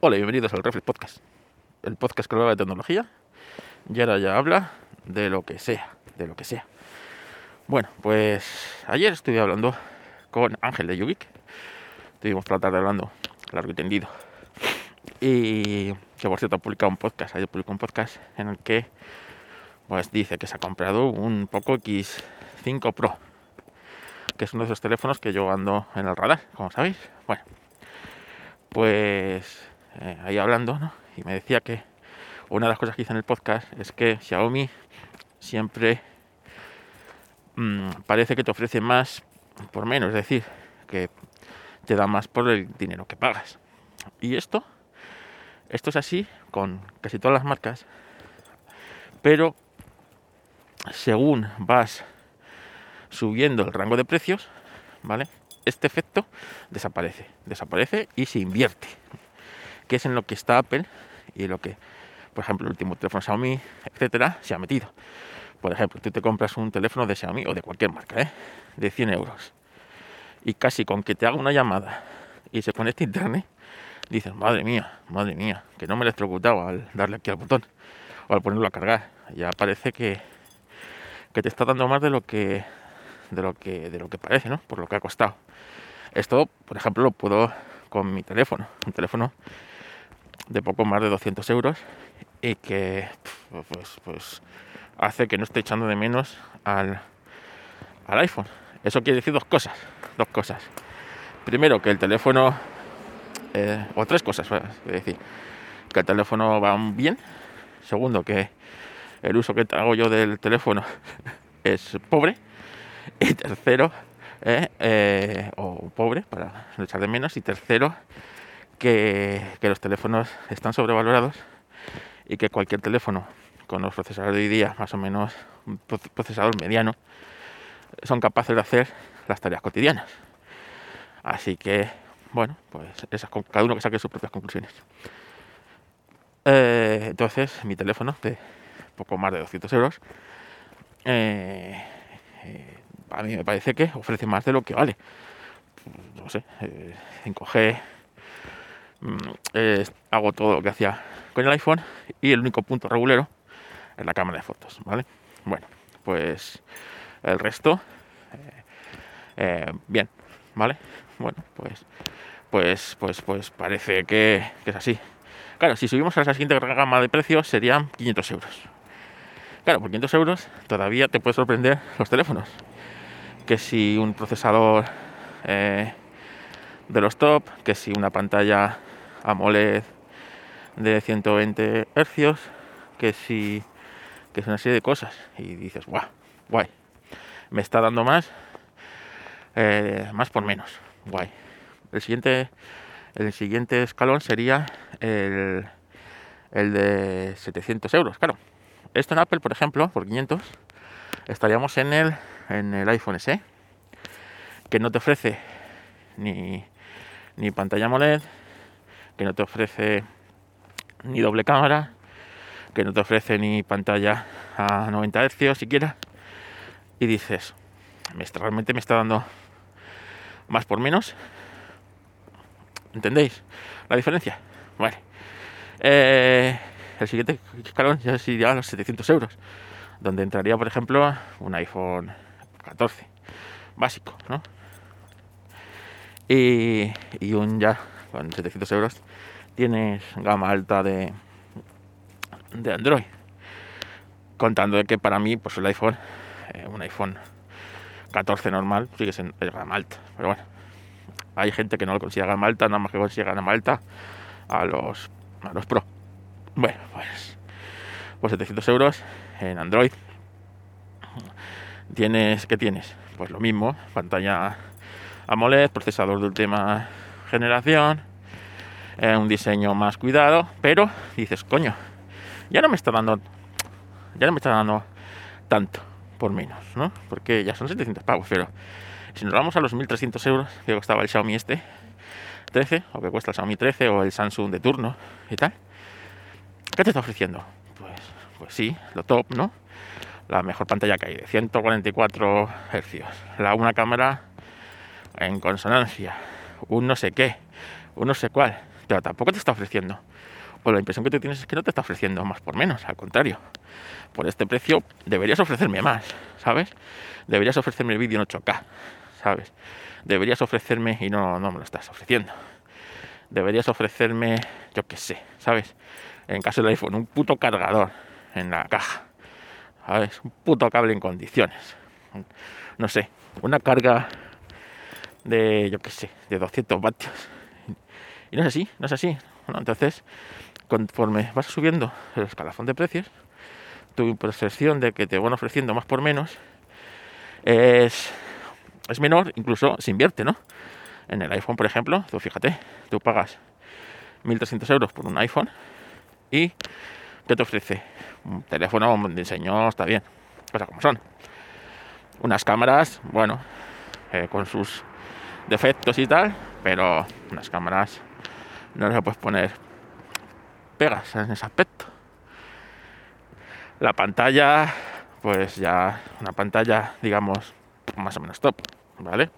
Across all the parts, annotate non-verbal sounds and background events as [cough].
Hola y bienvenidos al Reflex Podcast, el podcast que habla de tecnología y ahora ya habla de lo que sea, de lo que sea. Bueno, pues ayer estuve hablando con Ángel de Yubik, estuvimos por la tarde hablando largo y tendido, y que por cierto ha publicado un podcast, ayer publicó un podcast en el que pues dice que se ha comprado un Poco X5 Pro, que es uno de esos teléfonos que yo ando en el radar, como sabéis. Bueno, pues eh, ahí hablando, ¿no? Y me decía que una de las cosas que hice en el podcast es que Xiaomi siempre mmm, parece que te ofrece más por menos, es decir, que te da más por el dinero que pagas. Y esto, esto es así con casi todas las marcas, pero según vas subiendo el rango de precios, ¿vale? Este efecto desaparece, desaparece y se invierte que es en lo que está Apple y lo que, por ejemplo, el último teléfono Xiaomi, etcétera, se ha metido. Por ejemplo, tú te compras un teléfono de Xiaomi o de cualquier marca, ¿eh? de 100 euros, y casi con que te haga una llamada y se conecte a internet, dices, madre mía, madre mía, que no me he electrocutado al darle aquí al botón o al ponerlo a cargar. Ya parece que, que te está dando más de lo que de lo que de lo que parece, ¿no? Por lo que ha costado. Esto, por ejemplo, lo puedo con mi teléfono, un teléfono de poco más de 200 euros y que pues, pues hace que no esté echando de menos al, al iPhone. Eso quiere decir dos cosas, dos cosas. Primero, que el teléfono, eh, o tres cosas, es decir, que el teléfono va bien. Segundo, que el uso que hago yo del teléfono [laughs] es pobre. Y tercero, eh, eh, o pobre, para no echar de menos. Y tercero, que, los teléfonos están sobrevalorados y que cualquier teléfono con los procesadores de hoy día, más o menos un procesador mediano, son capaces de hacer las tareas cotidianas. Así que, bueno, pues cada uno que saque sus propias conclusiones. Eh, entonces, mi teléfono de poco más de 200 euros, eh, eh, a mí me parece que ofrece más de lo que vale. No sé, 5G Mm, hago todo lo que hacía con el iPhone y el único punto regulero es la cámara de fotos, ¿vale? Bueno, pues el resto, eh, eh, bien, ¿vale? Bueno, pues, pues, pues, pues parece que, es así. Claro, si subimos a la siguiente gama de precios serían 500 euros. Claro, por 500 euros todavía te puede sorprender los teléfonos. Que si un procesador eh, de los top, que si una pantalla AMOLED de 120 hercios, que si que es una serie de cosas y dices, guau, guay, me está dando más, eh, más por menos, guay. El siguiente, el siguiente escalón sería el, el de 700 euros, claro. Esto en Apple, por ejemplo, por 500, estaríamos en el, en el iPhone SE, que no te ofrece ni, ni pantalla AMOLED, que no te ofrece ni doble cámara, que no te ofrece ni pantalla a 90 Hz siquiera, y dices, realmente me está dando más por menos. ¿Entendéis la diferencia? Vale. Eh, el siguiente escalón ya sería los 700 euros, donde entraría, por ejemplo, un iPhone 14 básico, ¿no? Y, y un ya con 700 euros tienes gama alta de, de Android. Contando de que para mí, pues el iPhone, eh, un iPhone 14 normal, sigue siendo gama alta. Pero bueno, hay gente que no lo considera gama alta, nada más que considera gama alta a los, a los Pro. Bueno, pues, pues 700 euros en Android. Tienes, ¿qué tienes? Pues lo mismo, pantalla AMOLED, procesador de última generación, eh, un diseño más cuidado, pero dices, coño, ya no me está dando, ya no me está dando tanto por menos, ¿no? Porque ya son 700 pavos, pero si nos vamos a los 1300 euros que costaba el Xiaomi este 13, o que cuesta el Xiaomi 13 o el Samsung de turno y tal, ¿qué te está ofreciendo? Pues, pues sí, lo top, ¿no? La mejor pantalla que hay, de 144 Hz, la una cámara en consonancia, un no sé qué, un no sé cuál, tampoco te está ofreciendo. O la impresión que te tienes es que no te está ofreciendo más por menos, al contrario. Por este precio deberías ofrecerme más, ¿sabes? Deberías ofrecerme el vídeo en 8K, ¿sabes? Deberías ofrecerme y no, no me lo estás ofreciendo. Deberías ofrecerme, yo qué sé, ¿sabes? En caso del iPhone, un puto cargador en la caja, ¿sabes? Un puto cable en condiciones. No sé, una carga de, yo qué sé, de 200 vatios. Y no es así, no es así. Entonces, conforme vas subiendo el escalafón de precios, tu percepción de que te van ofreciendo más por menos es, es menor, incluso se invierte, ¿no? En el iPhone, por ejemplo, tú fíjate, tú pagas 1.300 euros por un iPhone y ¿qué te ofrece? Un teléfono de diseño, está bien, cosas como son. Unas cámaras, bueno, eh, con sus defectos y tal, pero unas cámaras no se puedes poner pegas en ese aspecto. La pantalla, pues ya una pantalla, digamos, más o menos top, ¿vale?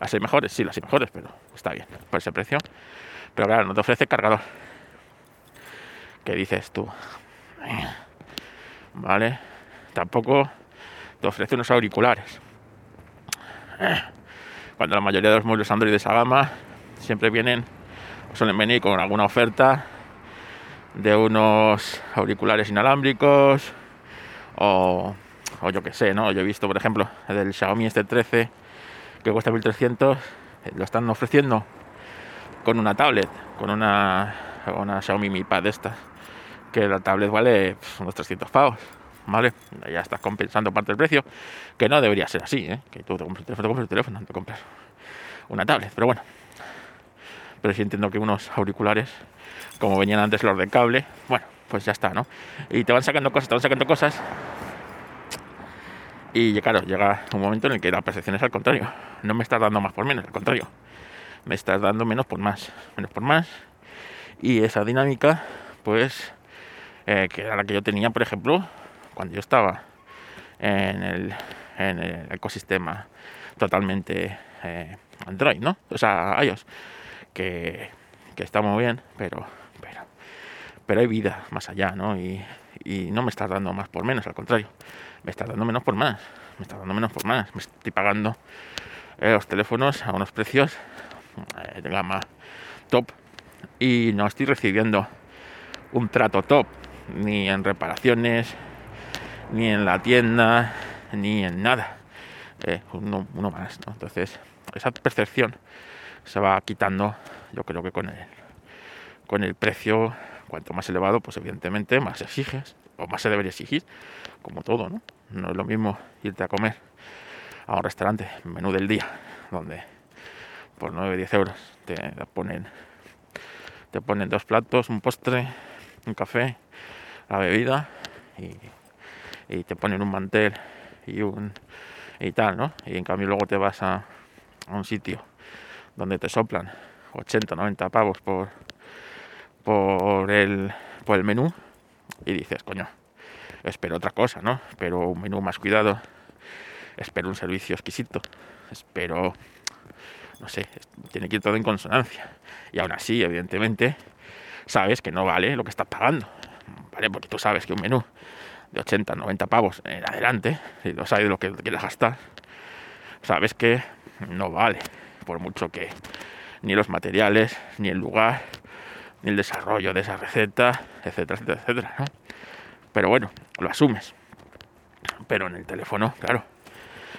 Las hay mejores, sí, las hay mejores, pero está bien por ese precio. Pero claro, no te ofrece cargador. ¿Qué dices tú? ¿Vale? Tampoco te ofrece unos auriculares. Cuando la mayoría de los móviles Android de esa gama siempre vienen, suelen venir con alguna oferta de unos auriculares inalámbricos o, o yo que sé, ¿no? Yo he visto, por ejemplo, el del Xiaomi este 13 que cuesta 1300, lo están ofreciendo con una tablet, con una, una Xiaomi Mi Pad de estas, que la tablet vale unos 300 pavos, ¿vale? Ya estás compensando parte del precio, que no debería ser así, ¿eh? Que tú te compras el teléfono, te compras el teléfono, te compras una tablet, pero bueno. Pero sí entiendo que unos auriculares, como venían antes los de cable, bueno, pues ya está, ¿no? Y te van sacando cosas, te van sacando cosas y claro, llega un momento en el que la percepción es al contrario. No me estás dando más por menos, al contrario. Me estás dando menos por más, menos por más. Y esa dinámica, pues, eh, que era la que yo tenía, por ejemplo, cuando yo estaba en el, en el ecosistema totalmente eh, Android, ¿no? O sea, iOS, que, que está muy bien, pero, pero, pero hay vida más allá, ¿no? Y, no me estás dando más por menos, al contrario. Me está dando menos por más, me está dando menos por más, me estoy pagando eh, los teléfonos a unos precios eh, de gama top. Y no estoy recibiendo un trato top ni en reparaciones ni en la tienda ni en nada. Eh, uno, más entonces esa percepción se va quitando yo creo que con el con el precio cuanto más elevado pues evidentemente más exiges o más se debería exigir como todo no no es lo mismo irte a comer a un restaurante, menú del día, donde por 9, 10 euros te ponen, te ponen dos platos, un postre, un café, la bebida y, te ponen un mantel y un y tal, ¿no? Y en cambio luego te vas a, a un sitio donde te soplan 80, 90 pavos por por el por el menú y dices, coño, espero otra cosa, ¿no? Espero un menú más cuidado, espero un servicio exquisito, espero, no sé, tiene que ir todo en consonancia. Y aún así, evidentemente, sabes que no vale lo que estás pagando, ¿vale? Porque tú sabes que un menú de 80, 90 pavos en adelante, si no sabes lo que quieres gastar, sabes que no vale, por mucho que ni los materiales, ni el lugar, ni el desarrollo de esa receta, etcétera, etcétera, etcétera. Pero bueno, lo asumes. Pero en el teléfono, claro,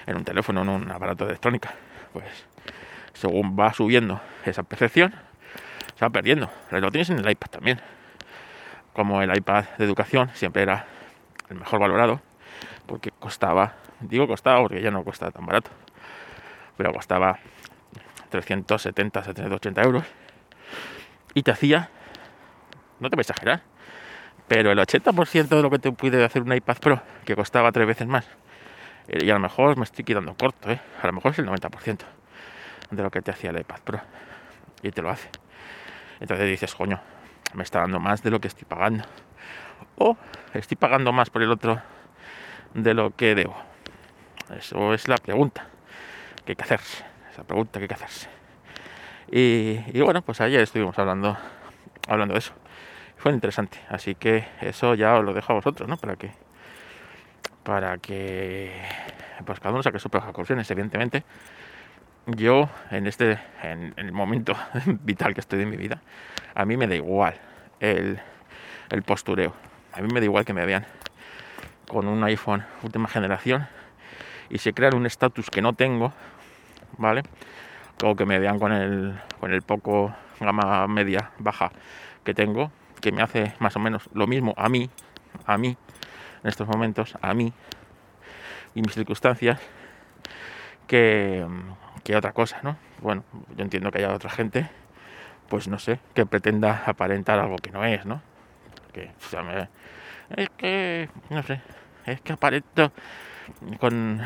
en un teléfono, en un aparato de electrónica, pues según va subiendo esa percepción, se va perdiendo. Lo tienes en el iPad también. Como el iPad de educación siempre era el mejor valorado, porque costaba, digo costaba porque ya no cuesta tan barato, pero costaba 370, 780 euros y te hacía, no te voy a exagerar, pero el 80% de lo que te puede hacer un iPad Pro, que costaba tres veces más, eh, y a lo mejor me estoy quedando corto, ¿eh? a lo mejor es el 90% de lo que te hacía el iPad Pro, y te lo hace. Entonces dices, coño, me está dando más de lo que estoy pagando. O estoy pagando más por el otro de lo que debo. Eso es la pregunta que hay que hacerse. Pregunta que hay que hacerse. Y, bueno, pues ayer estuvimos hablando hablando de eso. Fue interesante, así que eso ya os lo dejo a vosotros, ¿no? Para que, para que, pues cada uno saque sus propias conclusiones, evidentemente. Yo, en este, en, el momento [laughs] vital que estoy de mi vida, a mí me da igual el, el postureo. A mí me da igual que me vean con un iPhone última generación y se crean un estatus que no tengo, ¿vale? O que me vean con el, con el poco gama media baja que tengo, que me hace más o menos lo mismo a mí, a mí, en estos momentos, a mí y mis circunstancias, que, que otra cosa, ¿no? Bueno, yo entiendo que haya otra gente, pues no sé, que pretenda aparentar algo que no es, ¿no? Que, es que, no sé, es que aparento con...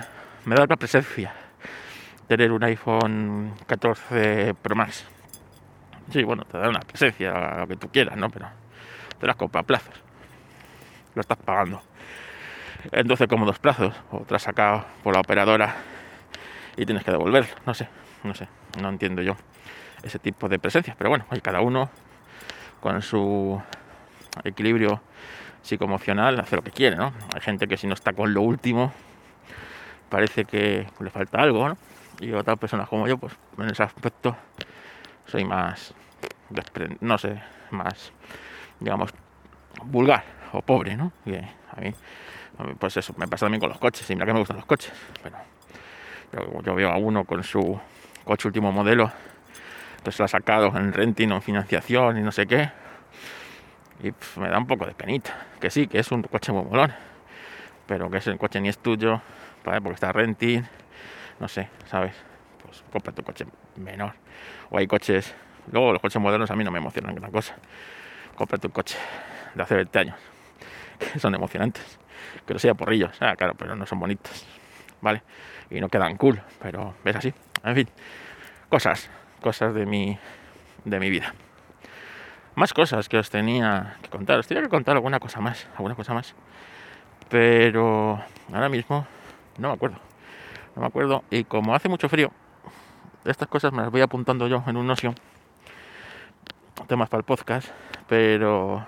me da la presencia tener un iPhone 14 Pro Max. Sí, bueno, te da una presencia, lo que tú quieras, ¿no? Pero te las compras a plazos. Lo estás pagando. En 12 cómodos plazos. O te has sacado por la operadora y tienes que devolver. No sé, no sé. No entiendo yo ese tipo de presencia. Pero bueno, hay cada uno con su equilibrio psicoemocional hace lo que quiere, ¿no? Hay gente que si no está con lo último parece que le falta algo, ¿no? Y otras personas como yo, pues en ese aspecto soy más, no sé, más, digamos, vulgar o pobre, ¿no? A mí, pues eso, me pasa también con los coches, y mira que me gustan los coches, pero yo, veo a uno con su coche último modelo, pues lo ha sacado en renting o en financiación y no sé qué, y me da un poco de penita. Que sí, que es un coche muy molón, pero que ese coche ni es tuyo, porque está renting, no sé, ¿sabes? Pues compra tu coche menor. O hay coches, luego los coches modernos a mí no me emocionan gran cosa. Compra tu coche de hace 20 años, que son emocionantes. Que no sea porrillos, ah, claro, pero no son bonitos, ¿vale? Y no quedan cool, pero ves así. En fin, cosas, cosas de mi, de mi vida más cosas que os tenía que contar. Os tenía que contar alguna cosa más, alguna cosa más. Pero ahora mismo no me acuerdo. No me acuerdo. Y como hace mucho frío, estas cosas me las voy apuntando yo en un noción. Temas para el podcast. Pero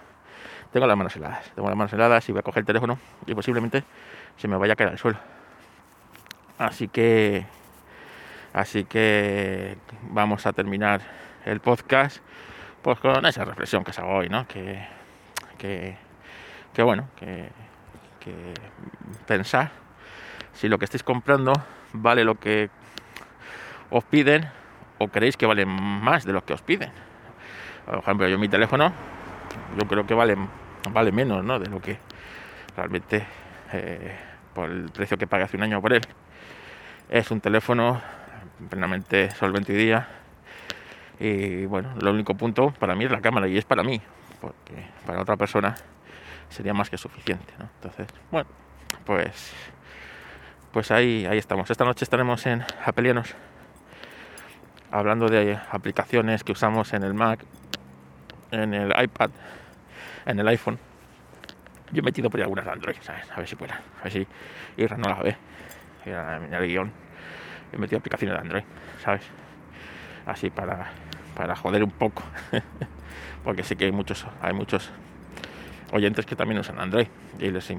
tengo las manos heladas. Tengo las manos heladas y voy a coger el teléfono y posiblemente se me vaya a caer al suelo. Así que. Así que vamos a terminar el podcast pues con esa reflexión que hago hoy, ¿no? Que, que, bueno, que, que pensar si lo que estáis comprando vale lo que os piden o creéis que vale más de lo que os piden. Por ejemplo, yo mi teléfono, yo creo que vale, vale menos ¿no? de lo que realmente eh, por el precio que pagué hace un año por él. Es un teléfono plenamente solvente y día y bueno, lo único punto para mí es la cámara y es para mí, porque para otra persona sería más que suficiente. Entonces, bueno, pues, pues ahí, ahí estamos. Esta noche estaremos en Apelianos hablando de aplicaciones que usamos en el Mac, en el iPad, en el iPhone. Yo he metido por ahí algunas de Android, ¿sabes? A ver si pueda. A ver si Irra no la ve. En el guion. He metido aplicaciones de Android, ¿sabes? así para, para joder un poco. [laughs] Porque sé que hay muchos, hay muchos oyentes que también usan Android y les,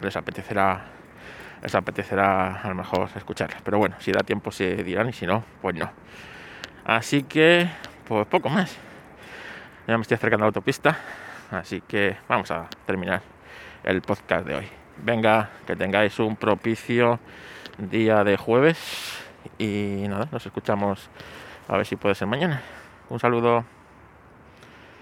les apetecerá les apetecerá a lo mejor escucharlas. Pero bueno, si da tiempo se dirán y si no, pues no. Así que, pues poco más. Ya me estoy acercando a la autopista. Así que vamos a terminar el podcast de hoy. Venga, que tengáis un propicio día de jueves. Y nada, nos escuchamos a ver si puede ser mañana. Un saludo.